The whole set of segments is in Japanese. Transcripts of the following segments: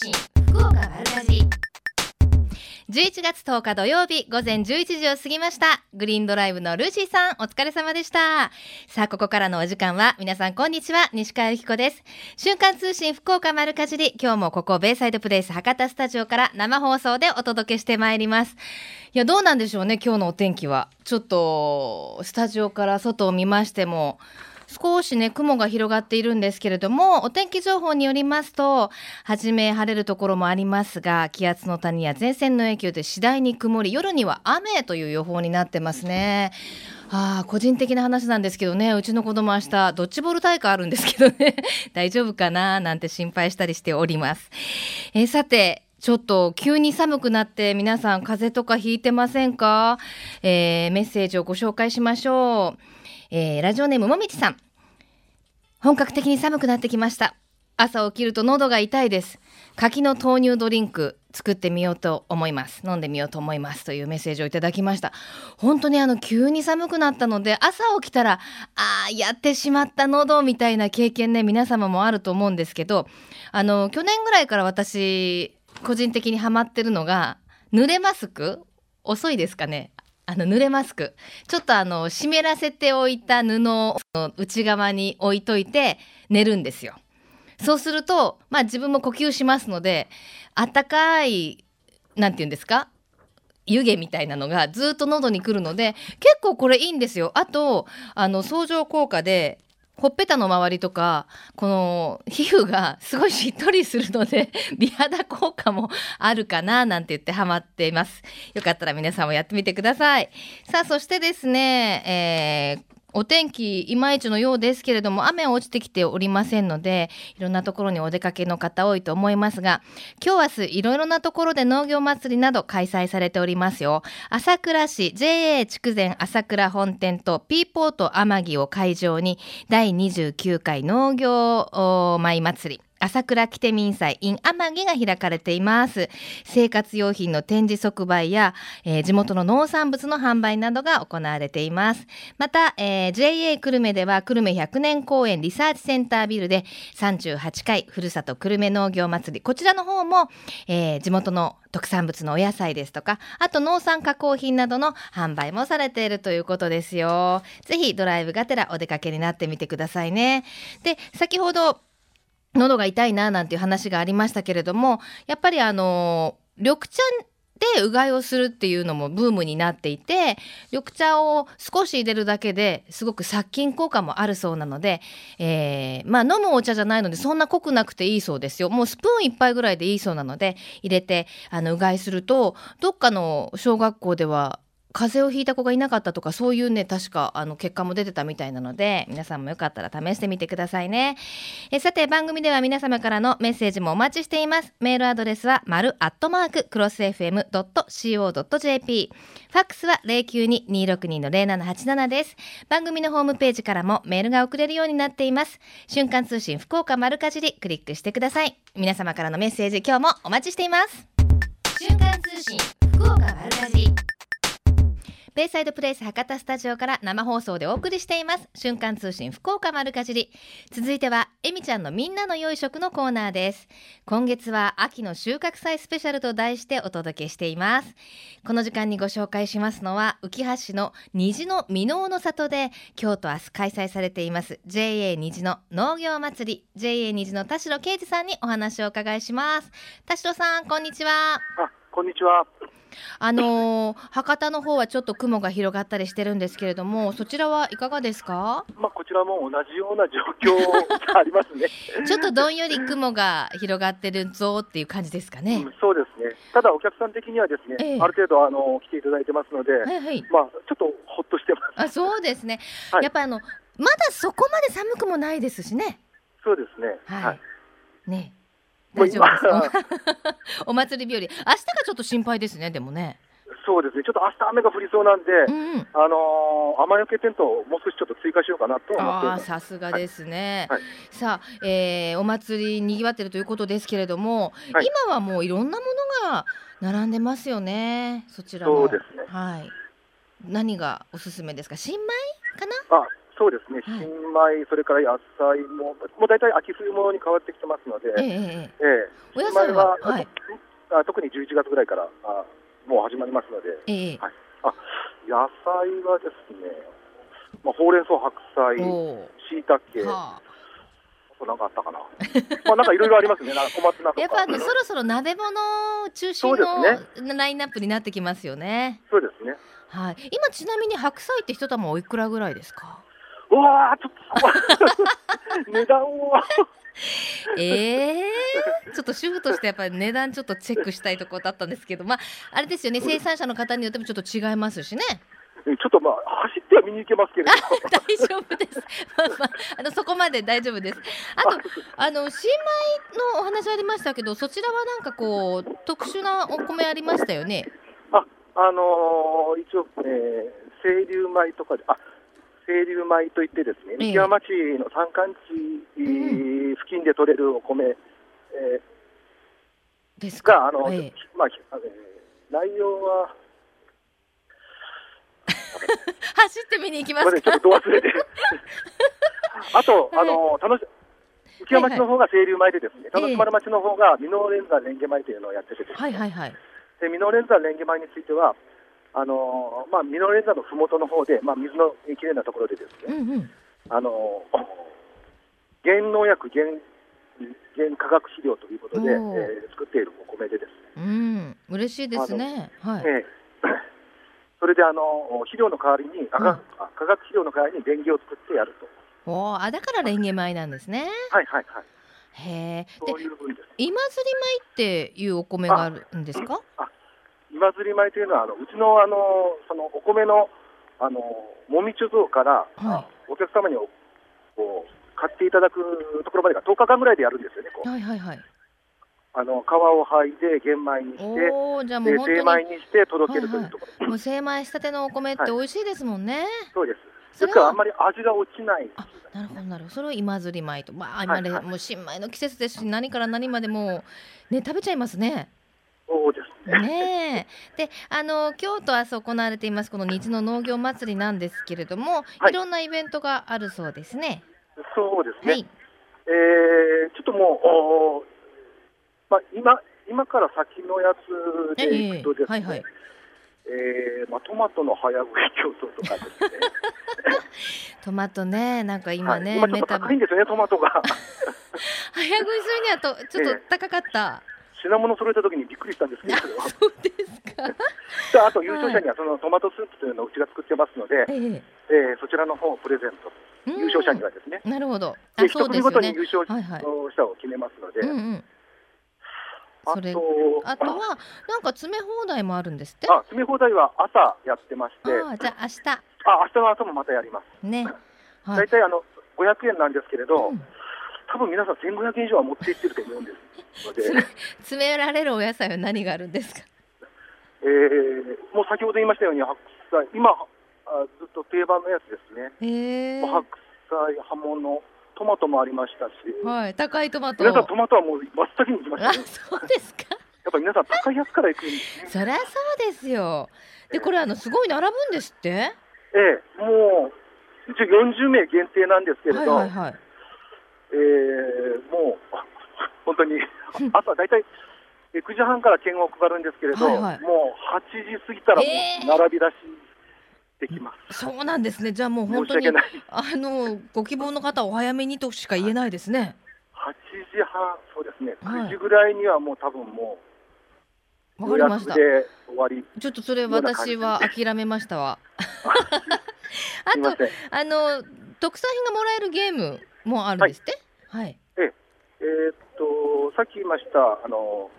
信福岡丸かじ11月10日土曜日午前11時を過ぎました。グリーンドライブのルーシーさんお疲れ様でした。さあここからのお時間は皆さんこんにちは。西川由紀子です。瞬間通信福岡丸かじり。今日もここベイサイドプレイス博多スタジオから生放送でお届けしてまいります。いやどうなんでしょうね今日のお天気は。ちょっとスタジオから外を見ましても少しね、雲が広がっているんですけれども、お天気情報によりますと、はじめ晴れるところもありますが、気圧の谷や前線の影響で次第に曇り、夜には雨という予報になってますね。ああ、個人的な話なんですけどね、うちの子供明日、ドッジボール大会あるんですけどね、大丈夫かななんて心配したりしております。えー、さて、ちょっと急に寒くなって皆さん風邪とかひいてませんか、えー、メッセージをご紹介しましょう。えー、ラジオネームもみちさん。本格的に寒くなってきました。朝起きると喉が痛いです。柿の豆乳ドリンク作ってみようと思います。飲んでみようと思います。というメッセージをいただきました。本当にあの、急に寒くなったので、朝起きたら、ああ、やってしまった喉みたいな経験ね、皆様もあると思うんですけど、あの、去年ぐらいから私、個人的にハマってるのが、濡れマスク？遅いですかね？あの、濡れマスク。ちょっとあの、湿らせておいた布を内側に置いといて寝るんですよ。そうすると、まあ自分も呼吸しますので、あったかい、なんて言うんですか？湯気みたいなのがずっと喉に来るので、結構これいいんですよ。あと、あの、相乗効果で、ほっぺたの周りとか、この皮膚がすごいしっとりするので、美肌効果もあるかななんて言ってハマっています。よかったら皆さんもやってみてください。さあ、そしてですね、えーお天気いまいちのようですけれども雨は落ちてきておりませんのでいろんなところにお出かけの方多いと思いますが今日明日いろいろなところで農業祭りなど開催されておりますよ。朝倉市 JA 筑前朝倉本店とピーポート天城を会場に第29回農業舞祭り。朝倉キテ民祭 in 天城が開かれています。生活用品の展示即売や、えー、地元の農産物の販売などが行われています。また、えー、JA 久留米では久留米100年公園リサーチセンタービルで38回ふるさと久留米農業祭り。こちらの方も、えー、地元の特産物のお野菜ですとか、あと農産加工品などの販売もされているということですよ。ぜひドライブがてらお出かけになってみてくださいね。で、先ほど喉が痛いななんていう話がありましたけれどもやっぱりあの緑茶でうがいをするっていうのもブームになっていて緑茶を少し入れるだけですごく殺菌効果もあるそうなので、えー、まあ飲むお茶じゃないのでそんな濃くなくていいそうですよ。もうスプーン1杯ぐらいでいいそうなので入れてあのうがいするとどっかの小学校では風邪をひいた子がいなかったとかそういうね確かあの結果も出てたみたいなので皆さんもよかったら試してみてくださいね。えさて番組では皆様からのメッセージもお待ちしています。メールアドレスは丸アットマーククロス FM.co.jp ファックスは092-262-0787です。番組のホームページからもメールが送れるようになっています。瞬間通信福岡丸かじりクリックしてください。皆様からのメッセージ今日もお待ちしています。瞬間通信福岡丸かじり。ベイサイドプレイス博多スタジオから生放送でお送りしています。瞬間通信福岡丸かじり。続いてはえみちゃんのみんなの良い食のコーナーです。今月は秋の収穫祭スペシャルと題してお届けしています。この時間にご紹介しますのは浮橋市の虹の箕面の里で今日と明日開催されています JA 虹の農業祭り JA 虹の田代啓二さんにお話をお伺いします。田代さんこんにちは。あこんにちは。あのー、博多の方はちょっと雲が広がったりしてるんですけれども、そちらはいかがですか？まあこちらも同じような状況がありますね。ちょっとどんより雲が広がってるぞっていう感じですかね。うん、そうですね。ただお客さん的にはですね、ええ、ある程度あの来ていただいてますので、はいはい、まあちょっとほっとしてます。あ、そうですね。はい、やっぱあのまだそこまで寒くもないですしね。そうですね。はい。はい、ね。大丈夫ですか？お祭り日和。明日がちょっと心配ですねでもね。そうですね。ちょっと明日雨が降りそうなんで、うん、あのー、雨よけテントをもう少しちょっと追加しようかなと思ってあさすがですね、はい、さあ、えー、お祭りにぎわってるということですけれども、はい、今はもういろんなものが並んでますよねそちらそうですね。はい。何がおすすめですか？新米かな？あそうですね、新米、それから野菜も、もう大体秋冬物に変わってきてますので、ええええ、お野菜は、はい、あ特に11月ぐらいからあもう始まりますので、ええはい、あ野菜はですね、まあ、ほうれん草、白菜、しいたけ、はあなんかあったかな。まあなんかいろいろありますね。なんか小松菜とか。やっぱ、ね、そろそろ鍋物中心のラインナップになってきますよね。そうですね。はい。今ちなみに白菜って一玉おいくらぐらいですか？うわちょっと 値段はええー、ちょっと主婦としてやっぱり値段ちょっとチェックしたいところだったんですけど、まああれですよね、生産者の方によってもちょっと違いますしね。ちょっとまあ走っては見に行けますけれど 大丈夫です。まあまああのそこまで大丈夫です。あとあの新米のお話ありましたけど、そちらはなんかこう特殊なお米ありましたよね？あ、あのー、一応、えー、清流米とかで、あ、清流米といってですね、三木山町の山間地付近で取れるお米、えー、ですか？あの、えまあ、内容は走って見に行きますちょっと忘れて。あと、あの楽し浮山町の方が清流米でですね、田之丸町の方が箕面連山レンゲ米というのをやっててですね、はいはいはい、で箕面連山レンゲ米については、あのまあ、ミノレンザのふもとの方で、まあ、水のきれいなところでですね、うんうん、あの原農薬原、原化学肥料ということで、えー、作っているお米でですね。うん、嬉しいですね。はい。えー、それであの肥料の代わりに、化学、化学肥料の代わりにレンゲを作ってやると。おあだからレンゲ米なんですね。はいはいはい。へえ。です。今釣り米っていうお米があるんですか？あ今釣り米というのはあのうちのあのそのお米のあのもみ貯蔵から、はい、お客様にこう買っていただくところまでが10日間ぐらいでやるんですよね。はいはいはい。あの皮を剥いで玄米にしておじゃもう精米にして届けるというところ、はいはい、もう精米したてのお米って美味しいですもんね、はい、そうです。ですからあんまり味が落ちない。あなるほどなるほど。それを今釣り米と。まあ今ね、はいはい、もう新米の季節ですし何から何までもね食べちゃいますねそうですね。ねで、あの今日と明日行われていますこの日の農業祭りなんですけれども、はい、いろんなイベントがあるそうですね。そうですね。はい、えー、ちょっともうおまあ今今から先のやつでいくとですね。えー、はいはい。えー、まあトマトの早食い競争とかですね。トマトね、なんか今ね、はい、今ちょっと高いんですよね、トマトが。早食いするにはとちょっと 高かった。えー品物揃えた時にびっくりしたんですけど、そうですか。あと優勝者にはそのトマトスープというのをうちが作ってますので、えー、えー、そちらの方をプレゼント、優勝者にはですね。なるほど。あ一組ごとに優勝者を決めますので。はいはいうんうん。あとあとはなんか詰め放題もあるんですって？あ詰め放題は朝やってまして。あじゃあ明日。あ明日の朝もまたやります。ね、はい、大体あの500円なんですけれど、うん、多分皆さん1500円以上は持っていってると思うんです詰められるお野菜は何があるんですか？えー、もう先ほど言いましたように白菜今あずっと定番のやつですね。えー、白菜葉物トマトもありましたし、はい、高いトマト。皆さんトマトはもう真っ先に行きました、ね、そうですか。やっぱ皆さん高いやつから行くんですね。そりゃそうですよ。でこれあのすごい並ぶんですって？ええもう一応40名限定なんですけれど、はいはいはい、えー、もう 本当に 朝大体9時半から券を配るんですけれど、はいはい、もう8時過ぎたらもう並び出しできます、えー、そうなんですね。じゃあもう本当にあのご希望の方お早めにとしか言えないですね。8時半そうですね。9時ぐらいにはもう多分もうわかりました。終わり。ちょっとそれ私は諦めましたわ。あとあの特産品がもらえるゲームもあるんですって、はい、はい、ええー、っとさっき言いましたあの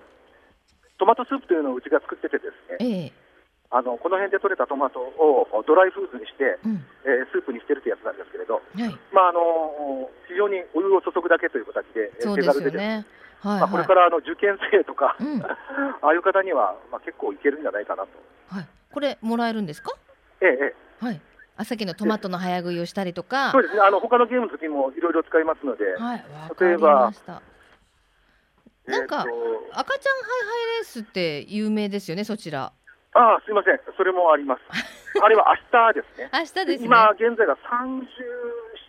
トマトスープというのをうちが作っててですね、ええ。あのこの辺で採れたトマトをドライフーズにして、うん、えー、スープにしてるってやつなんですけれど、はい、まああの非常にお湯を注ぐだけという形で手軽でね、はいはい、まあ、これからあの受験生とか、うん、ああいう方には、まあ、結構いけるんじゃないかなと。はい、これもらえるんですか？ええええ。はいあさっきのトマトの早食いをしたりとか、そうですね。あの他のゲームの時もいろいろ使いますので、はい、例えば、なんか、赤ちゃんハイハイレースって有名ですよね、そちら。ああ、すみません、それもあります。あれは明日ですね。明日です、ね、今現在が30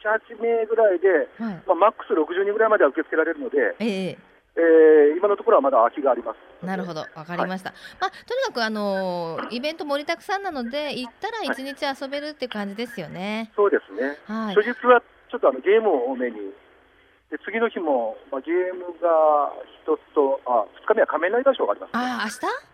7、8名ぐらいで、はい、まあ、マックス60人ぐらいまでは受け付けられるので、えええー、今のところはまだ空きがあります。なるほど、わかりました。はい、まあ、とにかく、あのー、イベント盛りだくさんなので、行ったら一日遊べるっていう感じですよね。はい、そうですね。はい、初日はちょっとあのゲームを多めに。で次の日も、まあ、ゲームが一つと、あ、二日目は仮面ライダーショーがあります、ね、あ、明日？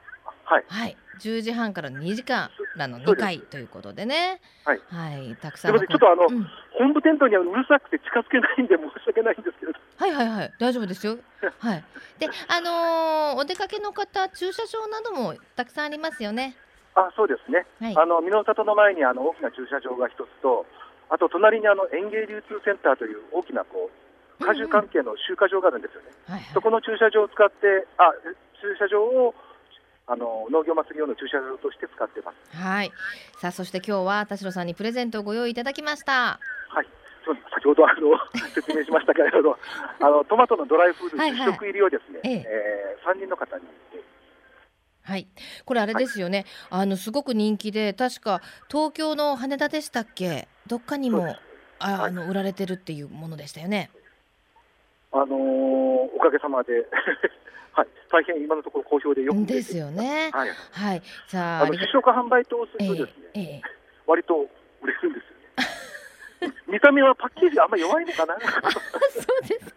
はい、はい、10時半から2時間らの2回ということでね、はい、はい、たくさんちょっとあの、うん、本部テントにはうるさくて近づけないんで申し訳ないんですけど、はいはいはい、大丈夫ですよ。はい。で、あのー、お出かけの方、駐車場などもたくさんありますよね。あ、そうですね。はい、あの箕里の前にあの大きな駐車場が一つと、あと隣にあの園芸流通センターという大きなこう果樹関係の集荷場があるんですよね。うんうんはいはい、そこの駐車場を使って、あ、駐車場をあの農業祭り用の駐車場として使ってます。はい。さあそして今日は田代さんにプレゼントをご用意いただきました。はい。先ほどあの 説明しましたけれど、あのトマトのドライフード10食入りをですね、はいはい、えー、3人の方に。はい、これあれですよね。はい、あのすごく人気で、確か東京の羽田でしたっけ、どっかにもああの売られてるっていうものでしたよね。あのー、おかげさまで はい、大変今のところ好評でよくですよね。はい。はい。さあ、あの試食販売等するとですね、えーえー、割と売れるんです 見た目はパッケージあんまり弱いのかな？そうですか。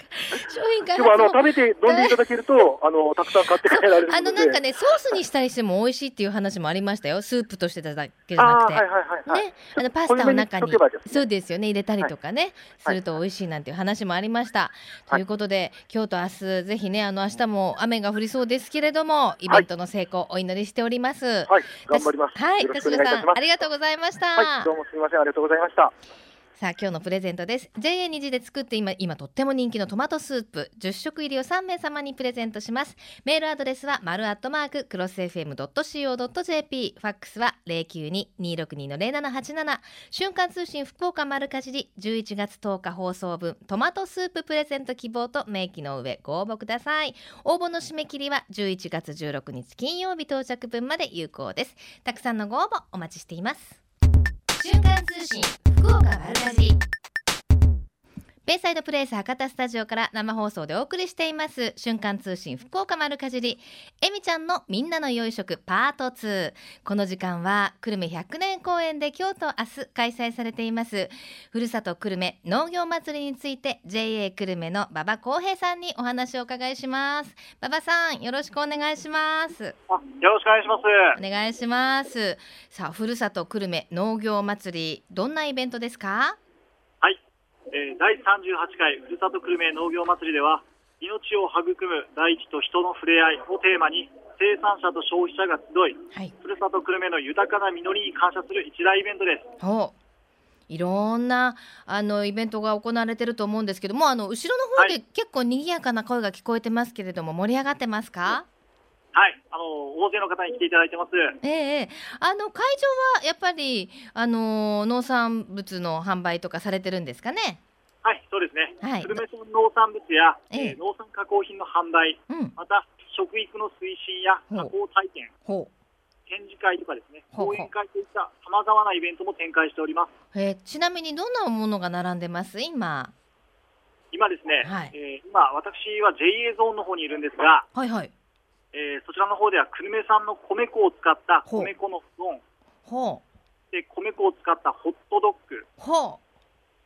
商品開でもあの食べて飲んでいただけるとあのたくさん買って帰られるあのなんかねソースにしたりしても美味しいっていう話もありましたよ。スープとしてただけじゃなくて、はいはいはいはい、ね、あのパスタの中に、ね、そうですよね。入れたりとかね、はい、すると美味しいなんていう話もありました。はい、ということで今日と明日ぜひねあの明日も雨が降りそうですけれどもイベントの成功お祈りしております。はい、頑張ります。はい、田代さんありがとうございました。はい、どうもすみません。ありがとうございました。さあ今日のプレゼントです。JA 虹で作って今今とっても人気のトマトスープ。10食入りを3名様にプレゼントします。メールアドレスは丸アットマーククロス FM.co.jp ファックスは092-262-0787瞬間通信福岡丸かじり11月10日放送分トマトスーププレゼント希望と明記の上ご応募ください。応募の締め切りは11月16日金曜日到着分まで有効です。たくさんのご応募お待ちしています。瞬間通信福岡丸かじり。ベイサイドプレイス博多スタジオから生放送でお送りしています。瞬間通信福岡丸かじり。えみちゃんのみんなの良い食パート2この時間は久留米100年公演で今日と明日開催されています。ふるさと久留米農業祭りについて JA 久留米の馬場康平さんにお話をお伺いします。馬場さんよろしくお願いします。よろしくお願いします。お願いします。さあふるさと久留米農業祭りどんなイベントですか？えー、第38回ふるさと久留米農業祭りでは命を育む大地と人の触れ合いをテーマに生産者と消費者が集い、はい、ふるさと久留米の豊かな実りに感謝する一大イベントです。いろんなあのイベントが行われてると思うんですけどもあの後ろの方で結構賑やかな声が聞こえてますけれども、盛り上がってますか、はい、あの大勢の方に来ていただいてます。ええあの会場はやっぱりあの農産物の販売とかされてるんですかね？はい、そうですね。はい、久留米村農産物や、ええー、農産加工品の販売、うん、また食育の推進や加工体験、展示会とかですね、講演会といったさまざまなイベントも展開しております。えー、ちなみにどんなものが並んでます？今？今ですね、はい、えー、今私は JA ゾーンの方にいるんですが、はいはい。えー、そちらの方では久留米産の米粉を使った米粉のうどん、ほう。で米粉を使ったホットドッグ、ほう。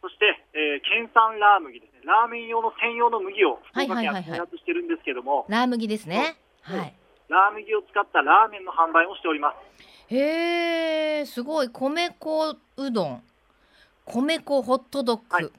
そして、えー、県産ラー麦ですね、ラーメン用の専用の麦を福岡県は開発してるんですけども、ラー麦ですね、はい、ラー麦を使ったラーメンの販売もしております。へえ、すごい。米粉うどん、米粉ホットドッグ、はい、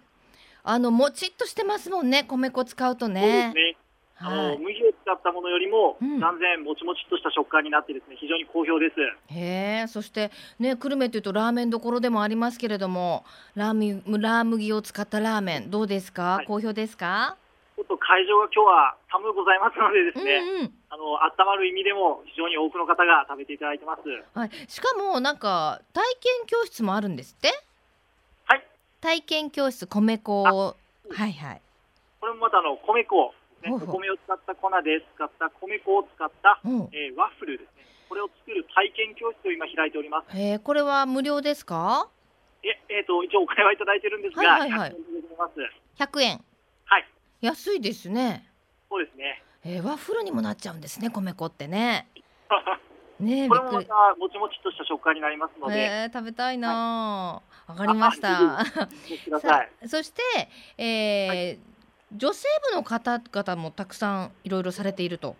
あのもちっとしてますもんね、米粉使うとね。そうですね。あの麦を使ったものよりも断然もちもちっとした食感になってですね、非常に好評です。へえ、そしてね久留米というとラーメンどころでもありますけれども、ラーミラー麦を使ったラーメンどうですか、はい、好評ですか？ちょっと会場が今日は寒うございますのでですね、うんうん、あの温まる意味でも非常に多くの方が食べていただいてます。はい、しかもなんか体験教室もあるんですって？はい。体験教室米粉はいはい。これもまたあの米粉ね、お米を使った粉で使った米粉を使った、えー、ワッフルですね。これを作る体験教室を今開いております。えこれは無料ですか？え、えっ、ー、と、一応お金はいただいてるんですが、はいはいはい、100円。はい。安いですね。そうですね。えー、ワッフルにもなっちゃうんですね、米粉ってね。ねこれもまたもちもちとした食感になりますので、えー、食べたいな、わ、はい、かりましたそして、えー、はい、女性部の方々もたくさんいろいろされていると。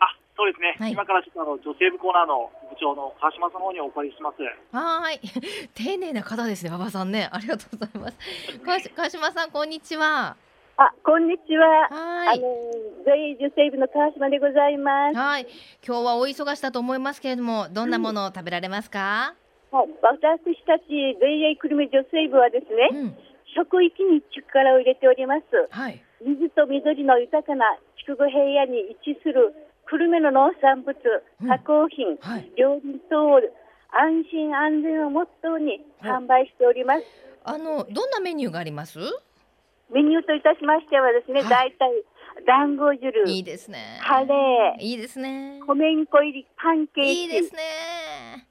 あそうですね、はい、今からちょっとあの女性部コーナーの部長の川島さんの方にお借りします。はい。丁寧な方ですね馬場さんね。ありがとうございます。川島さんこんにちは。あ、こんにちは。はい。あの、税女性部の川島でございます。はい。今日はお忙しだと思いますけれども、どんなものを食べられますか？はい、私たち税久留米女性部はですね、うん、食域に力を入れております。はい。水と緑の豊かな筑後平野に位置する久留米の農産物、加工品、うんはい、料理等を安心安全をモットーに販売しております。あのどんなメニューがあります？メニューといたしましてはですね、はい、大体団子汁、いいですね。カレー、いいですね。米粉入りパンケーキ、いいですね。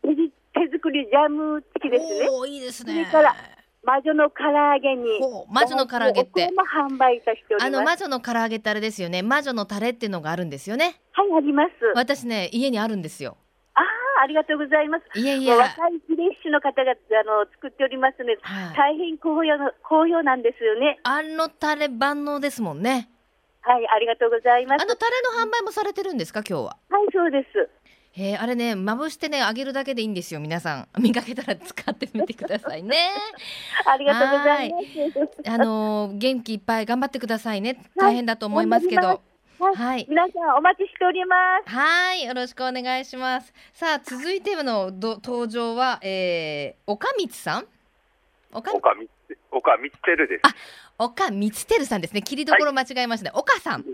手作りジャム付きですね。おいいですね。それから魔女の唐揚げに魔女の唐揚げって。販売いたしてあの魔女の唐揚げってあれですよね。魔女のタレっていうのがあるんですよね。はいあります。私ね家にあるんですよ。ああありがとうございます。いやいや若いフレッシュの方があの作っておりますので、はい、大変好評の好評なんですよね。あのタレ万能ですもんね。はいありがとうございます。あのタレの販売もされてるんですか今日は？はいそうですえー、あれねまぶしてね揚げるだけでいいんですよ皆さん 見かけたら使ってみてくださいね ありがとうございますあのー、元気いっぱい頑張ってくださいね大変だと思いますけど、はいはい、皆さんお待ちしております。はい、よろしくお願いします。さあ、続いてのど登場は、えー、岡光さん？岡？岡岡光輝です。あ、岡光輝さんですね。切りどころ間違えましたね。はい、岡さん。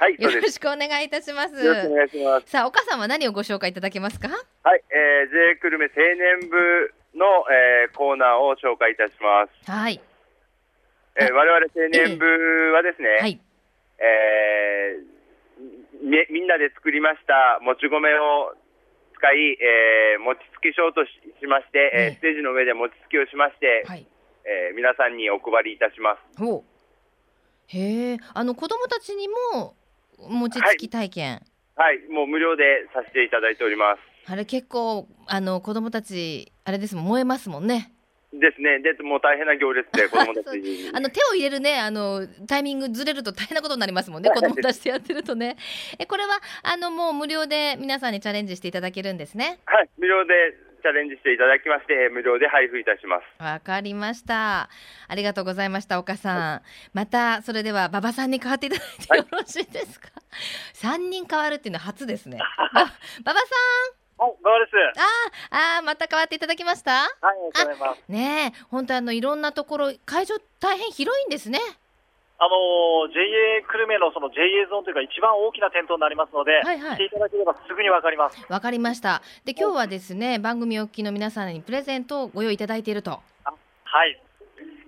はい、よろしくお願いいたします。よろしくお願いします。さあ、岡さんは何をご紹介いただけますか？はい、えー、J 久留米青年部の、えー、コーナーを紹介いたします。はい。えー、我々青年部はですね、はい、えー、みみんなで作りましたもち米を使い、えー、餅つきショーとしまして、えー、ステージの上で餅つきをしまして、はい、えー、皆さんにお配りいたします。へえ、あの子供たちにも餅つき体験、はい、はい、もう無料でさせていただいておりますあれ結構あの子供たちあれですもん燃えますもんねですね。で、もう大変な行列で、子供たちあの手を入れるね、あのタイミングずれると大変なことになりますもんね。子供たちとやってるとね。え、これはあのもう無料で皆さんにチャレンジしていただけるんですね。はい、無料でチャレンジしていただきまして、無料で配布いたします。わかりました。ありがとうございました、岡さん。はい、また、それでは馬場さんに代わっていただいてよろしいですか？三、はい、人変わるっていうのは初ですね。馬場さん？はい、馬場です。ああ、また変わっていただきました？はい、ありがとうございます。ね本当あのいろんなところ会場大変広いんですね。あの JA 久留米のその JA ゾーンというか一番大きな店頭になりますので、はいはい、来ていただければすぐにわかります。わかりました。で今日はですね、番組お聞きの皆さんにプレゼントをご用意いただいていると。はい。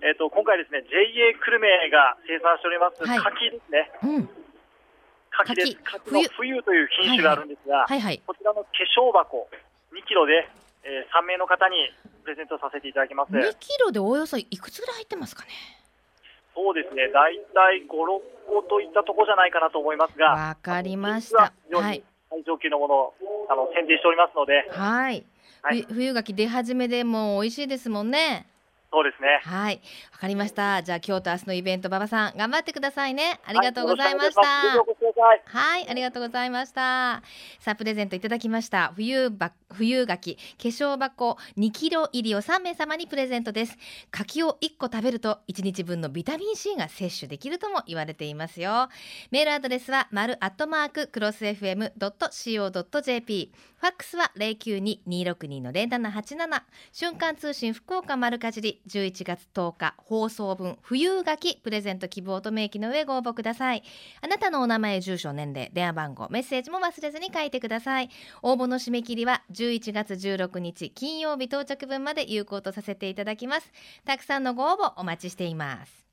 えっ、ー、と今回ですね JA 久留米が生産しております、はい、柿ですね。うん。柿です。柿の冬という品種があるんですが、はいはい、こちらの化粧箱2キロで、えー、3名の方にプレゼントさせていただきます。2キロでおよそいくつぐらい入ってますかね？そうですね、大体5、6個といったところじゃないかなと思いますが、わかりました。はい。最上級のものをあの選定しておりますので、はい。はい、冬柿出始めでも美味しいですもんね。そうですね。はい、わかりました。じゃあ今日と明日のイベント馬場さん頑張ってくださいね。ありがとうございました。はい、はい、ありがとうございました。さあプレゼントいただきました冬ば冬柿化粧箱2キロ入りを3名様にプレゼントです。柿を1個食べると1日分のビタミン C が摂取できるとも言われていますよ。メールアドレスは丸アットマーククロス FM ドット CO ドット JP。ファックスは092-262の0787瞬間通信福岡丸かじり。11月10日放送分冬柿プレゼント希望と明記の上ご応募ください。あなたのお名前住所年齢電話番号メッセージも忘れずに書いてください。応募の締め切りは11月16日金曜日到着分まで有効とさせていただきます。たくさんのご応募お待ちしています。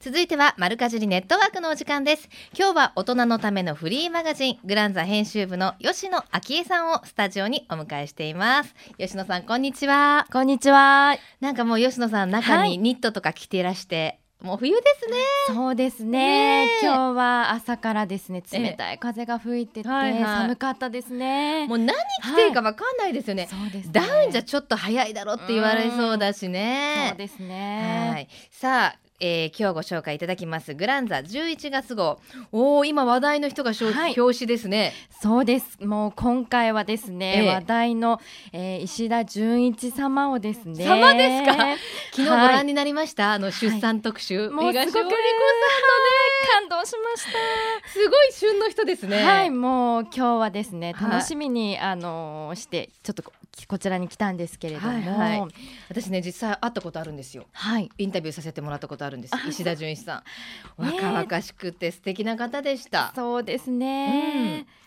続いてはマルカジリネットワークのお時間です今日は大人のためのフリーマガジングランザ編集部の吉野昭恵さんをスタジオにお迎えしています吉野さんこんにちはこんにちはなんかもう吉野さん中にニットとか着ていらして、はいもう冬ですね。そうですね。ね今日は朝からですね、冷たい風が吹いてて、はいはい、寒かったですね。もう何着ていいかわかんないですよね。はいね、ダウンじゃちょっと早いだろって言われそうだしね。そうですね。はい。さあ、えー、今日ご紹介いただきます。グランザ11月号。おお今話題の人が、はい、表紙ですね。そうです。もう今回はですね、えー、話題の、えー、石田純一様をですね。様ですか？昨日ご覧になりました、はい、あの出産特集、はい、もうすごくさんのね感動しました。すごい旬の人ですね。はいもう今日はですね楽しみに、あのしてちょっとこちらに来たたんですけれども、はいはい、私ね実際会ったことあるんですよ、はい、インタビューさせてもらったことあるんです。石田純一さん。若々しくて素敵な方でした、そうですね、うん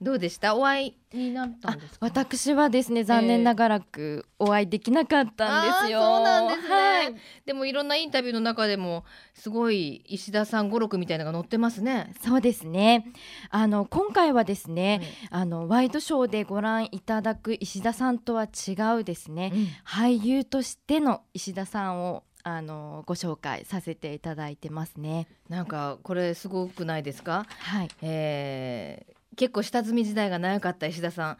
どうでした？お会いになったんです私はですね残念ながらくお会いできなかったんですよ、そうなんですね、はい、でもいろんなインタビューの中でもすごい石田さん語録みたいなのが載ってますね。そうですね。あの今回はですね、うん、あのワイドショーでご覧いただく石田さんとは違うですね、うん、俳優としての石田さんをあのご紹介させていただいてますね。なんかこれすごくないですか？はい。えー、結構下積み時代が長かった石田さん。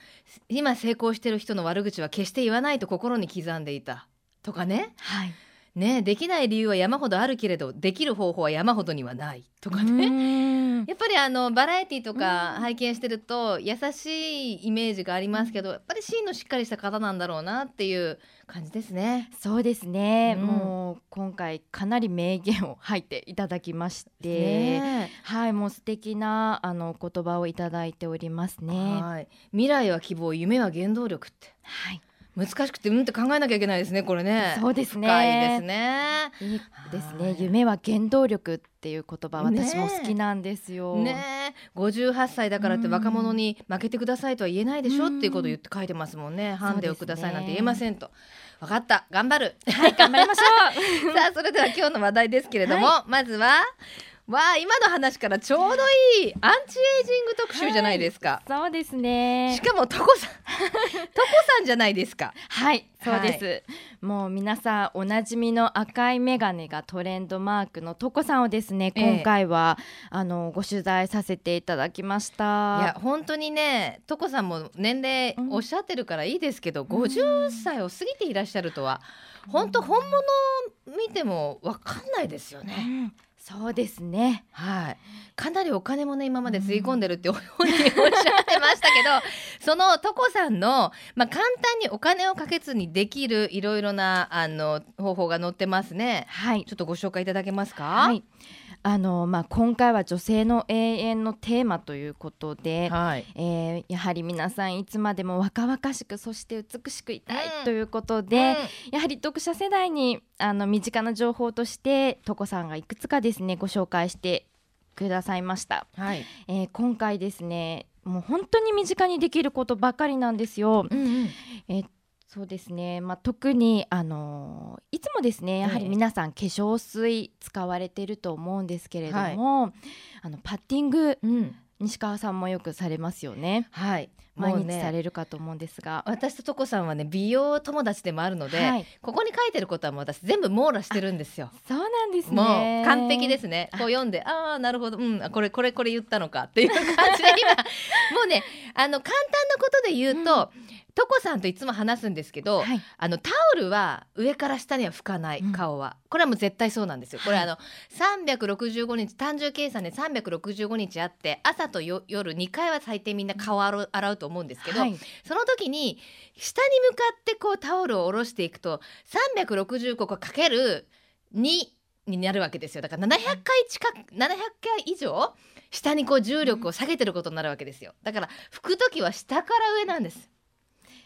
今成功してる人の悪口は決して言わないと心に刻んでいた。とかね,、はい。ねできない理由は山ほどあるけれどできる方法は山ほどにはない。とかね。やっぱりあのバラエティーとか拝見してると優しいイメージがありますけどやっぱり芯のしっかりした方なんだろうなっていう感じですね。そうですね、うん、もう今回かなり名言を吐いていただきまして、ね、はいもう素敵なあの言葉をいただいておりますね。はい。未来は希望夢は原動力って。はい難しくてうんって考えなきゃいけないですねこれね。そうですね。深いですね。いいですね。夢は原動力っていう言葉私も好きなんですよ。ね五十八歳だからって若者に負けてくださいとは言えないでしょっていうことを言って書いてますもんね。ハンデをくださいなんて言えませんと。分かった。頑張る。はい頑張りましょう。さあそれでは今日の話題ですけれども、はい、まずはわあ今の話からちょうどいいアンチエイジング特集じゃないですか、はい、そうですね。しかもトコさん トコさんじゃないですか。はいそうです、はい、もう皆さんおなじみの赤い眼鏡がトレンドマークのトコさんをですね今回は、えー、あのご取材させていただきました。いや本当にねトコさんも年齢おっしゃってるからいいですけど、うん、50歳を過ぎていらっしゃるとは、うん、本当本物見てもわかんないですよね、うんそうですね。はい。かなりお金もね今まで吸い込んでるっておっしゃってましたけど、そのトコさんのまあ簡単にお金をかけずにできるいろいろなあの方法が載ってますね。はい。ちょっとご紹介いただけますか？はい。あのまあ、今回は女性の永遠のテーマということで、はい、えー、やはり皆さんいつまでも若々しくそして美しくいたいということで、うん、やはり読者世代にあの身近な情報としてトコさんがいくつかですねご紹介してくださいました、はい、えー、今回ですねもう本当に身近にできることばかりなんですよ。うんうん、えそうですね、まあ、特に、あのー、いつもですねやはり皆さん化粧水使われてると思うんですけれども、はい、あのパッティング、うん、西川さんもよくされますよね。はい。毎日されるかと思うんですが、ね、私ととこさんはね美容友達でもあるので、はい、ここに書いてることはもう私全部網羅してるんですよ。そうなんですね。もう完璧ですね。こう読んでああなるほどうんこれこれこれ言ったのかっていう感じで今。もうねあの簡単なことで言うと、うんトコさんといつも話すんですけど、はい、あのタオルは上から下には拭かない、うん、顔は。これはもう絶対そうなんですよ。これ、はい、あの365日単純計算で365日あって朝と夜2回は最低みんな顔洗うと思うんですけど、はい、その時に下に向かってこうタオルを下ろしていくと365個かける2になるわけですよ。だから700回近く700回以上下にこう重力を下げてることになるわけですよ。だから拭く時は下から上なんです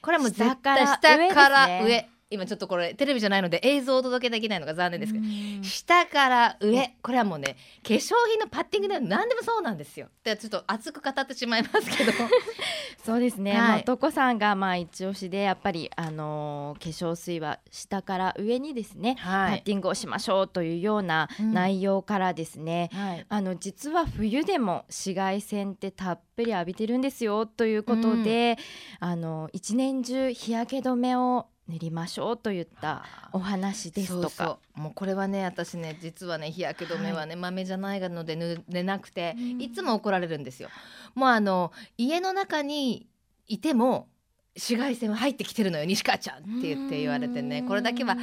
これはもう絶対下から上今ちょっとこれテレビじゃないので映像をお届けできないのが残念ですけど下から上これはもうね化粧品のパッティングで何でもそうなんですよ。でちょっと熱く語ってしまいますけど。そうですね、はい、男さんがまあ一押しでやっぱりあのー、化粧水は下から上にですね、はい、パッティングをしましょうというような内容からですね、うんはい、あの実は冬でも紫外線ってたっぷり浴びてるんですよということで、うん、あの一年中日焼け止めを塗りましょうといったお話ですとか。もうこれはね私ね実はね日焼け止めはね、はい、豆じゃないので塗れなくていつも怒られるんですよ。もうあの家の中にいても紫外線は入ってきてるのよ西川ちゃんって言って言われてね。これだけは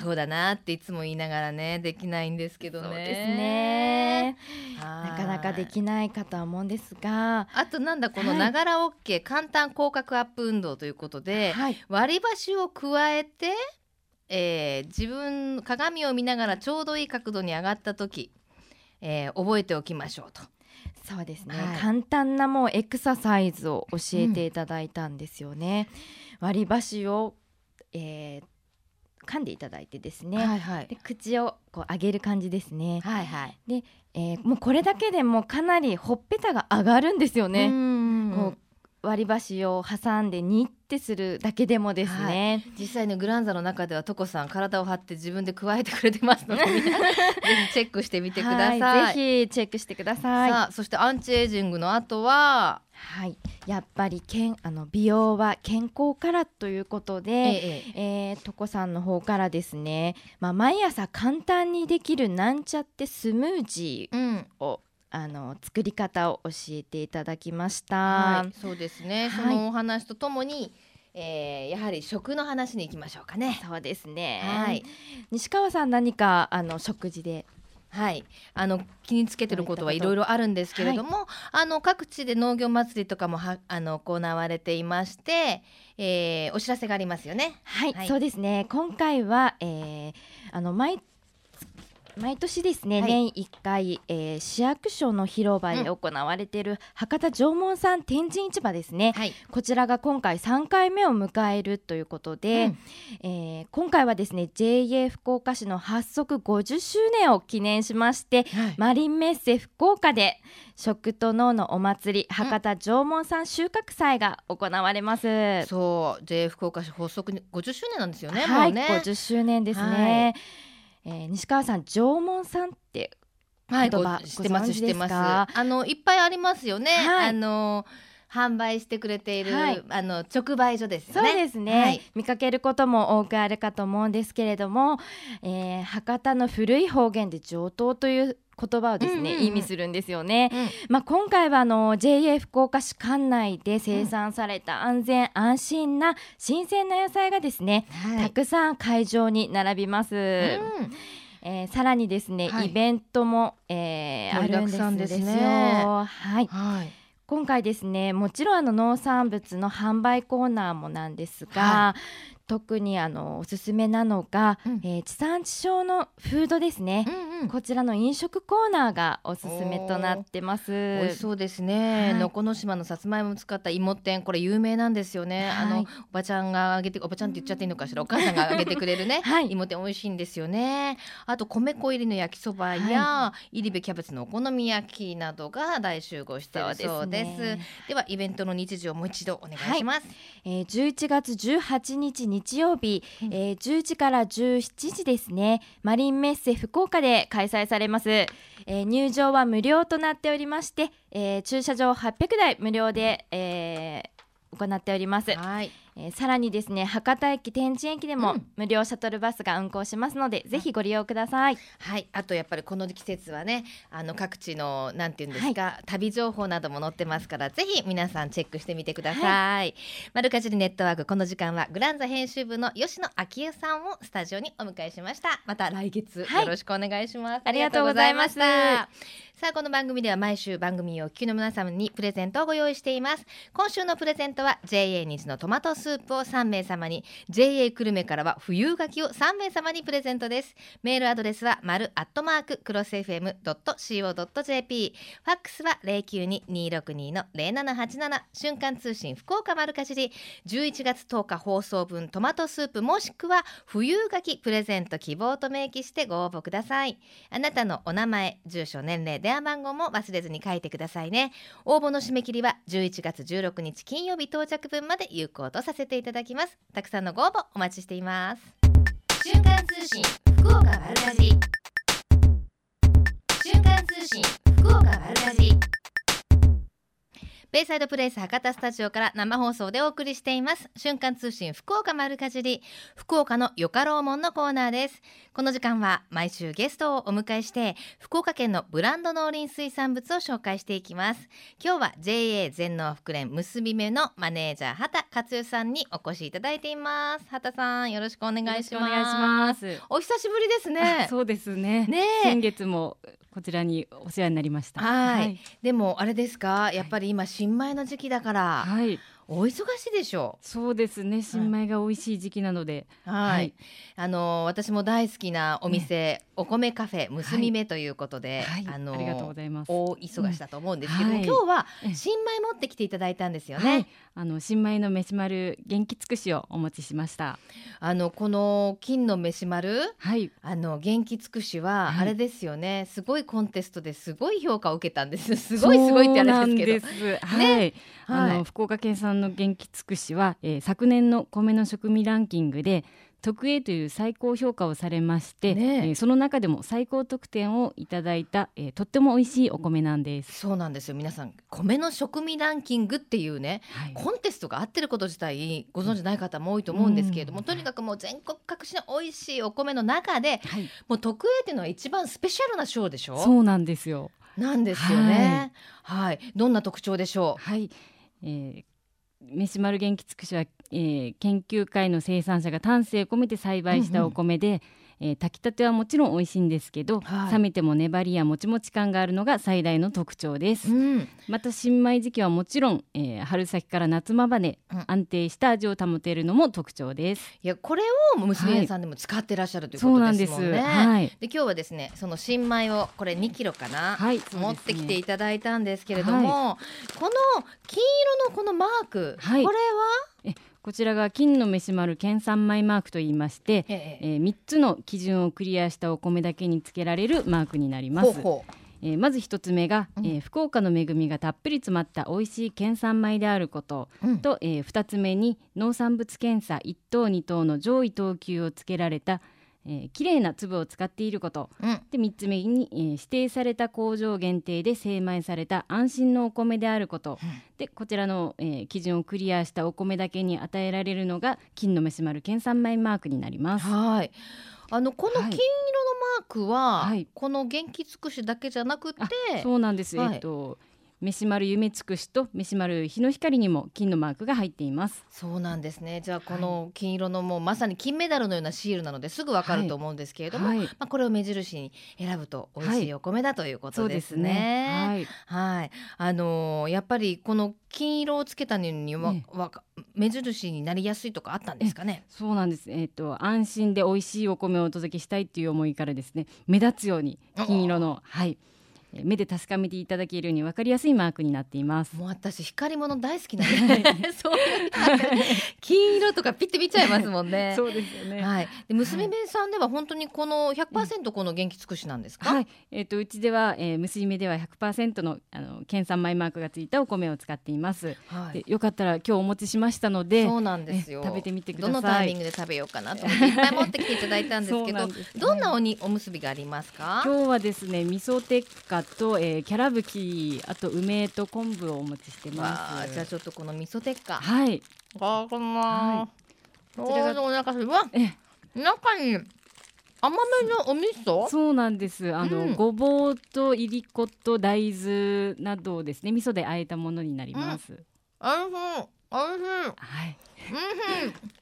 そうだなっていつも言いながらねできないんですけどね。そうですね。なかなかできないかとは思うんですが。あとなんだこのながら OK、簡単広角アップ運動ということで、はい、割り箸を加えて、えー、自分鏡を見ながらちょうどいい角度に上がった時、えー、覚えておきましょうと。そうですね、はい、簡単なもうエクササイズを教えていただいたんですよね。うん、割り箸を、えー、噛んでいただいてですね、はいはい、で口をこう上げる感じですね。はいはい、で、えー、もうこれだけでもかなりほっぺたが上がるんですよね。こう割り箸を挟んでニッてするだけでもですね、はい、実際のグランザの中ではトコさん体を張って自分で加えてくれてますので ぜひチェックしてみてください、はい、ぜひチェックしてください。さあそしてアンチエイジングの後は？はい。やっぱりけんあの美容は健康からということで、えええー、トコさんの方からですね、まあ、毎朝簡単にできるなんちゃってスムージーを、うんあの作り方を教えていただきました。はい、そうですね。そのお話とともに、えー、やはり食の話に行きましょうかね。そうですね。はい。西川さん何かあの食事で？はい、あの気につけてることはいろいろあるんですけれども、はい、あの各地で農業祭りとかもはあの行われていまして、えー、お知らせがありますよね。はい、はい、そうですね。今回は、えー、あの毎毎年ですね、はい、年1回、えー、市役所の広場で行われている博多縄文産天神市場ですね、はい、こちらが今回3回目を迎えるということで、うん、えー、今回はですね JA 福岡市の発足50周年を記念しまして、はい、マリンメッセ福岡で食と農のお祭り博多縄文産収穫祭が行われます、うん、そう JA 福岡市発足50周年なんですよねはい、ね。50周年ですね、えー、西川さん縄文さんってはい、言葉知ってます知ってます。あのいっぱいありますよね、はい、あの販売してくれている、はい、あの直売所ですね。そうですね、はい、見かけることも多くあるかと思うんですけれども、えー、博多の古い方言で上等という言葉をですね、うんうんうん、意味するんですよね。うん、まあ今回はあの JA 福岡市管内で生産された安全、うん、安心な新鮮な野菜がですね、はい、たくさん会場に並びます。うん。えー、さらにですね、はい、イベントも、えー、あるんですよ。はい、はい今回ですねもちろんあの農産物の販売コーナーもなんですが、は特にあのおすすめなのが、うん、えー、地産地消のフードですね、うんうん、こちらの飲食コーナーがおすすめとなってます。美味しそうですね、はい、のこの島のさつまいも使った芋天これ有名なんですよね、はい、あのおばちゃんがあげておばちゃんって言っちゃっていいのかしら？お母さんがあげてくれるね、はい、芋天美味しいんですよね。あと米粉入りの焼きそばや、はい、入り部キャベツのお好み焼きなどが大集合してそうです、ね、ではイベントの日時をもう一度お願いします、はい、えー、11月18日日曜日、うん、えー、10時から17時ですね。マリンメッセ福岡で開催されます、えー、入場は無料となっておりまして、えー、駐車場800台無料で、えー、行っております。はいえー、さらにですね博多駅天神駅でも無料シャトルバスが運行しますので、うん、ぜひご利用ください。はい。あとやっぱりこの季節はねあの各地のなんていうんですか、はい、旅情報なども載ってますからぜひ皆さんチェックしてみてください、はい、マルカジリネットワークこの時間はグランザ編集部の吉野昭恵さんをスタジオにお迎えしました。また来月よろしくお願いします、はい、ありがとうございましたさあこの番組では毎週番組をお聞きの皆様にプレゼントをご用意しています。今週のプレゼントは JA 虹のトマトススープを3名様に。JA 久留米からは冬柿を3名様にプレゼントです。メールアドレスは丸アットマーククロス FM.co.jp ファックスは092-262の0787瞬間通信福岡丸かじり。11月10日放送分トマトスープもしくは冬柿プレゼント希望と明記してご応募ください。あなたのお名前住所年齢電話番号も忘れずに書いてくださいね。応募の締め切りは11月16日金曜日到着分まで有効とさせせていただきます。たくさんのご応募お待ちしています。瞬間通信福岡丸かじ瞬間通信福岡丸かじベイサイドプレイス博多スタジオから生放送でお送りしています。瞬間通信福岡丸かじり福岡のよかろうもんのコーナーです。この時間は毎週ゲストをお迎えして福岡県のブランド農林水産物を紹介していきます。今日は JA 全農福連結び目のマネージャー畑克代さんにお越しいただいています。畑さんよろしくお願いします。お久しぶりですね。そうですね。ね先月もこちらにお世話になりました。はい。はい、でもあれですか、やっぱり今新米の時期だから、はい、お忙しいでしょう。そうですね。新米が美味しい時期なので、はい。あの私も大好きなお店、ね、お米カフェ結び目ということで、はい、あのありがとうございます。大忙しだと思うんですけども、うん、今日は新米持ってきていただいたんですよね。あの新米の飯丸元気尽くしをお持ちしました。あのこの金の飯丸、はい、あの元気尽くしは、あれですよね。すごいコンテストですごい評価を受けたんです。すごいすごいってあれですけど。ね、はい、あの福岡県産の元気尽くしは、えー、昨年の米の食味ランキングで特 A という最高評価をされまして、ねえ。ー、その中でも最高得点をいただいた、えー、とっても美味しいお米なんです。そうなんですよ。皆さん米の食味ランキングっていうね、はい、コンテストが合ってること自体ご存知ない方も多いと思うんですけれども、うん、とにかくもう全国各地の美味しいお米の中で、はい、もう特 A っていうのは一番スペシャルな賞でしょ？そうなんですよ。なんですよね。はい、はい、どんな特徴でしょう？はい、えー飯丸元気つくしは、えー、研究会の生産者が丹精込めて栽培したお米で、うん。うんえー、炊きたてはもちろん美味しいんですけど、はい、冷めても粘りやもちもち感があるのが最大の特徴です、うん、また新米時期はもちろん、えー、春先から夏間まで安定した味を保ているのも特徴です、いやこれを娘さんでも使ってらっしゃるということですもんね、はい、で今日はですねその新米をこれ2キロかな、はい、持ってきていただいたんですけれども、この金色のこのマーク、これは？えこちらが金の飯丸県産米マークといいまして、ええ。ー、3つの基準をクリアしたお米だけにつけられるマークになります。ほうほう。えー、まず一つ目が、うん、えー、福岡の恵みがたっぷり詰まった美味しい県産米であること、うん、と、えー、2つ目に農産物検査1等2等の上位等級をつけられたえー、綺麗な粒を使っていること、うん、で3つ目に、えー、指定された工場限定で精米された安心のお米であること、うん、でこちらの、えー、基準をクリアしたお米だけに与えられるのが金の飯丸県産米マークになります。はい。あのこの金色のマークは、はい、この元気尽くしだけじゃなくてそうなんです、はい、えっと飯丸夢つくしと飯丸日の光にも金のマークが入っています。そうなんですね。じゃあこの金色のもうまさに金メダルのようなシールなのですぐわかると思うんですけれども、はい。はい、まあ、これを目印に選ぶと美味しいお米だということですね。はい、はい、あのー、やっぱりこの金色をつけたのには、ね、目印になりやすいとかあったんですかね？そうなんです。えっ、ー、と安心で美味しいお米をお届けしたいっていう思いからですね、目立つように金色のはい。目で確かめていただけるように分かりやすいマークになっています。もう私光り物大好きなんで。そう。いう金色とかピッて見ちゃいますもんね。そうですよね。はい。で娘目さんでは本当にこの100%この元気尽くしなんですか、はい。えっ、ー、とうちでは、えー、娘目では100%のあの県産米マークがついたお米を使っています、はい、でよかったら今日お持ちしましたのでそうなんですよ。食べてみてください。どのタイミングで食べようかなと思っていっぱい持ってきていただいたんですけどね、どんなおにおむすびがありますか？今日はですね味噌鉄火と、えー、キャララ吹きあと梅と昆布をお持ちしてます。じゃあちょっとこの味噌鉄火。はい。あこんばこちらがお腹する。わ中に甘めのお味噌？そうなんです。あの、うん、ごぼうといりこと大豆などをですね味噌で和えたものになります、うん、あいしい。おいしい。はい。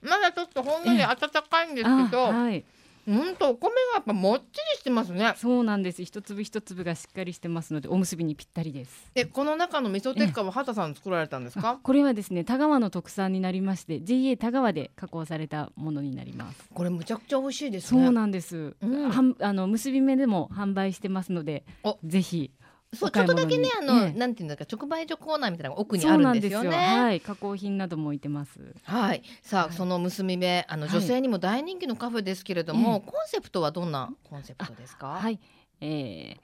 うん。まだちょっとほんのり温かいんですけど、はいうんとお米がやっぱもっちりしてますね。そうなんです。一粒一粒がしっかりしてますのでおむすびにぴったりです。でこの中の味噌鉄火は畑さん作られたんですか？これはですね田川の特産になりまして JA 田川で加工されたものになります。これむちゃくちゃ美味しいです、ね、そうなんです、うん、はんあの結び目でも販売してますのでぜひそうちょっとだけねあの、ね、なんていうんですか直売所コーナーみたいなのが奥にあるんですよね。よ。はい加工品なども置いてます。はい。さあ、はい、その結び目あの女性にも大人気のカフェですけれども、はい、コンセプトはどんなコンセプトですか？はい、えー、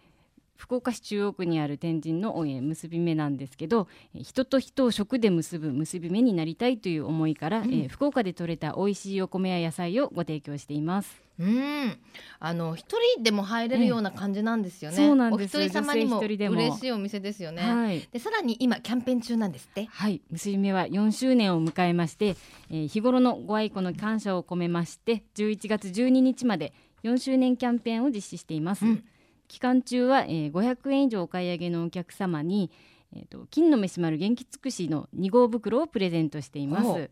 福岡市中央区にある天神の結び目なんですけど人と人を食で結ぶ結び目になりたいという思いから、うん、えー、福岡で採れた美味しいお米や野菜をご提供しています。うんあの一人でも入れるような感じなんですよね。そうなんです。お一人様にも嬉しいお店ですよね。はい、でさらに今キャンペーン中なんですって。はい、結び目は4周年を迎えまして、えー、日頃のご愛顧の感謝を込めまして11月12日まで4周年キャンペーンを実施しています。うん、期間中は、えー、500円以上お買い上げのお客様に、えーと、金の飯丸元気尽くしの2号袋をプレゼントしています。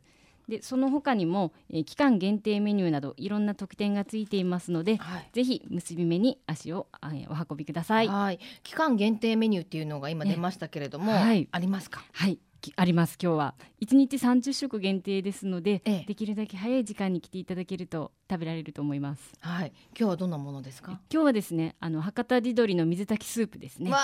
でその他にも、えー、期間限定メニューなどいろんな特典がついていますので、はい、ぜひ結び目に足を、えー、お運びください。はい、期間限定メニューっていうのが今出ましたけれども、はい、ありますか？はい。あります今日は。1日30食限定ですので、ええ、できるだけ早い時間に来ていただけると食べられると思います。はい。今日はどんなものですか？今日はですねあの博多地鶏の水炊きスープですね。わ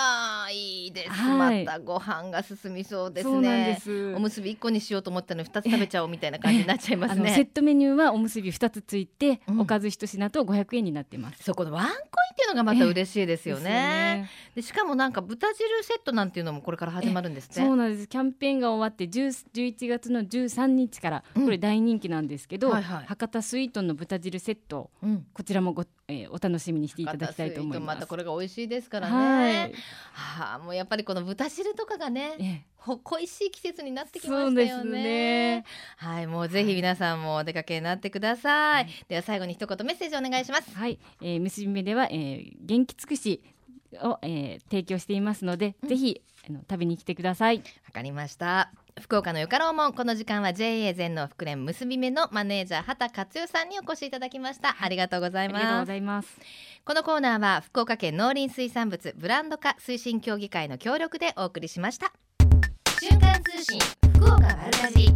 あいいです、はい、またご飯が進みそうですね。おむすび1個にしようと思ったのに2つ食べちゃおうみたいな感じになっちゃいますね。セットメニューはおむすび2つついて、うん、おかず1品と500円になってます。そこのワンコインっていうのがまた嬉しいですよね。で、ね、しかもなんか豚汁セットなんていうのもこれから始まるんですそうなんです。キャンペーンが終わって11月の13日からこれ大人気なんですけど、うんはいはい、博多スイートの豚汁セット、うん、こちらもご、えー、お楽しみにしていただきたいと思います。またこれが美味しいですからね、はい、はあ、もうやっぱりこの豚汁とかがね、ええ、ほ恋しい季節になってきましたよね、ね、はいもうぜひ皆さんもお出かけになってください、はい、では最後に一言メッセージお願いします。はい、えー、結び目では、えー、元気尽くしを、えー、提供していますので、うん、ぜひあの食べに来てください。わかりました福岡のよかろうもん。この時間は JA 全農福連結び目のマネージャー畑克代さんにお越しいただきました。ありがとうございます。このコーナーは福岡県農林水産物ブランド化推進協議会の協力でお送りしました。瞬間通信福岡丸かじ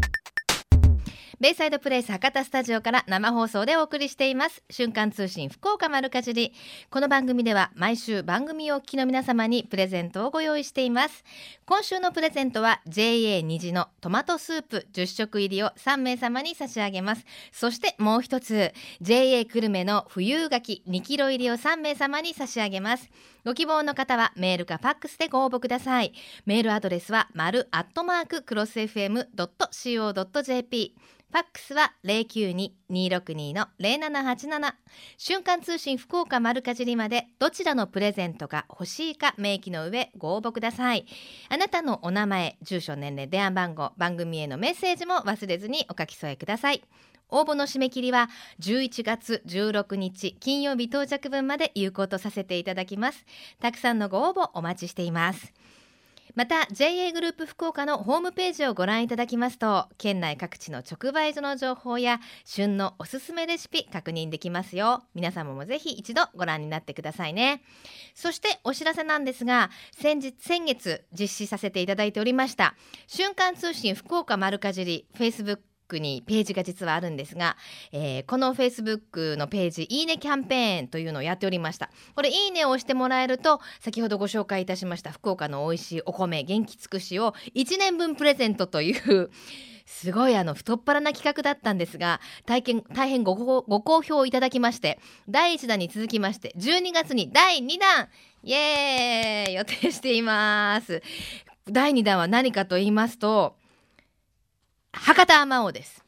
ベイサイドプレイス博多スタジオから生放送でお送りしています。瞬間通信福岡丸かじり。この番組では毎週番組をお聞きの皆様にプレゼントをご用意しています。今週のプレゼントは JA 虹のトマトスープ。10食入りを3名様に差し上げます。そしてもう一つ JA 久留米の冬柿2キロ入りを3名様に差し上げます。ご希望の方はメールかファックスでご応募ください。メールアドレスは丸アットマーククロス FM.co.jp ファックスは092-262-0787瞬間通信福岡丸かじりまでどちらのプレゼントが欲しいか明記の上ご応募ください。あなたのお名前住所年齢電話番号番組へのメッセージも忘れずにお書き添えください。応募の締め切りは11月16日金曜日到着分まで有効とさせていただきます。たくさんのご応募お待ちしています。また JA グループ福岡のホームページをご覧いただきますと県内各地の直売所の情報や旬のおすすめレシピ確認できますよ。皆様もぜひ一度ご覧になってくださいね。そしてお知らせなんですが先日先月実施させていただいておりました瞬間通信福岡丸かじり Facebook クにページが実はあるんですが、えー、このフェイスブックのページいいねキャンペーンというのをやっておりました。これいいねを押してもらえると先ほどご紹介いたしました福岡の美味しいお米元気尽くしを1年分プレゼントというすごいあの太っ腹な企画だったんですが大変大変ごご好評いただきまして第1弾に続きまして12月に第2弾イエーイ予定しています。第2弾は何かと言いますと博多あまおうです。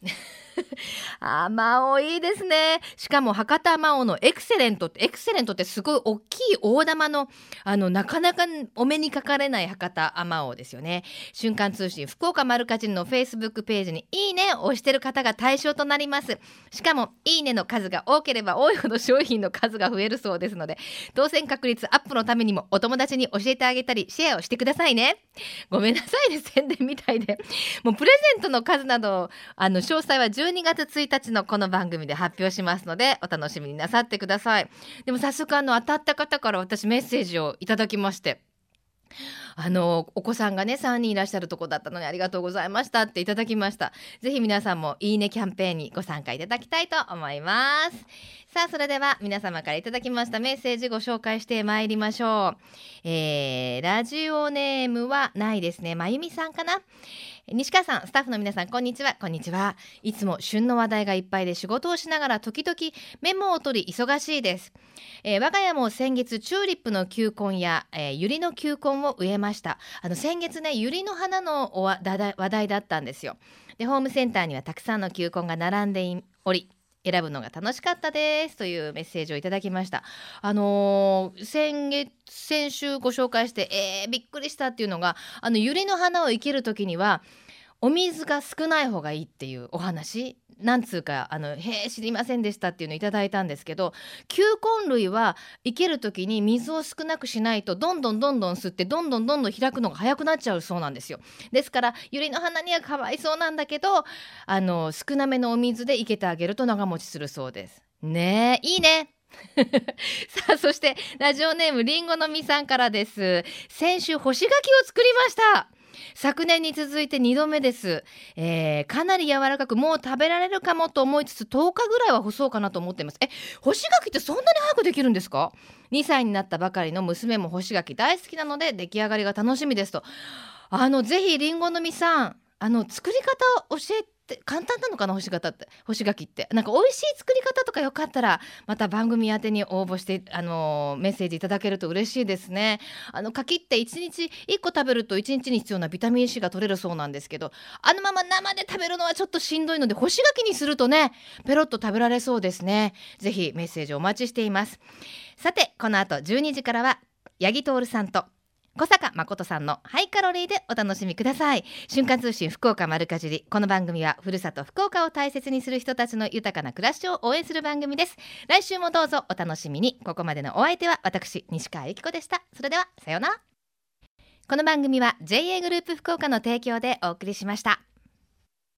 あまおいいですね。しかも博多あまおうのエクセレントって、エクセレントってすごい大きい大玉の、あの、なかなかお目にかかれない博多あまおうですよね。瞬間通信福岡丸かじりのフェイスブックページにいいねを押してる方が対象となります。しかも、いいねの数が多ければ多いほど商品の数が増えるそうですので、当選確率アップのためにもお友達に教えてあげたり、シェアをしてくださいね。ごめんなさいね宣伝みたいで。もうプレゼントの数などあの詳細は12月1日のこの番組で発表しますのでお楽しみになさってください。でも早速あの当たった方から私メッセージをいただきまして。あのお子さんがね3人いらっしゃるとこだったのにありがとうございましたっていただきました。ぜひ皆さんもいいねキャンペーンにご参加いただきたいと思います。さあそれでは皆様からいただきましたメッセージご紹介してまいりましょう、えー、ラジオネームはないですね。まゆみさんかな？西川さんスタッフの皆さんこんにちは。こんにちは。いつも旬の話題がいっぱいで仕事をしながら時々メモを取り忙しいです、えー、我が家も先月チューリップの球根や、えー、ユリの球根を植えまました。あの先月ね百合の花の話題だったんですよ。でホームセンターにはたくさんの球根が並んでおり選ぶのが楽しかったですというメッセージをいただきました。あのー、先月先週ご紹介してえー、びっくりしたっていうのがあの百合の花を生ける時にはお水が少ない方がいいっていうお話。なんつうかあの「へえ知りませんでした」っていうのをいただいたんですけど球根類は生ける時に水を少なくしないとどんどんどんどん吸ってどんどんどんどん開くのが早くなっちゃうそうなんですよ。ですから百合の花にはかわいそうなんだけどあの少なめのお水で生けてあげると長持ちするそうです。ねえいいね。さあそしてラジオネームりんごのみさんからです。先週干し柿を作りました。昨年に続いて2度目です、えー、かなり柔らかくもう食べられるかもと思いつつ10日ぐらいは干そうかなと思っています。え干し柿ってそんなに早くできるんですか？2歳になったばかりの娘も干し柿大好きなので出来上がりが楽しみですと。あのぜひりんごの実さんあの作り方を教えって簡単なのかな干し方って。干し柿って。なんか美味しい作り方とかよかったらまた番組宛てに応募してあのメッセージいただけると嬉しいですね。あの柿って1日1個食べると1日に必要なビタミン C が取れるそうなんですけどあのまま生で食べるのはちょっとしんどいので干し柿にするとねペロッと食べられそうですね。ぜひメッセージお待ちしています。さてこの後12時からは八木徹さんと小坂誠さんのハイカロリーでお楽しみください。瞬間通信福岡丸かじりこの番組はふるさと福岡を大切にする人たちの豊かな暮らしを応援する番組です。来週もどうぞお楽しみに。ここまでのお相手は私西川由紀子でした。それではさようなら。この番組は JA グループ福岡の提供でお送りしました。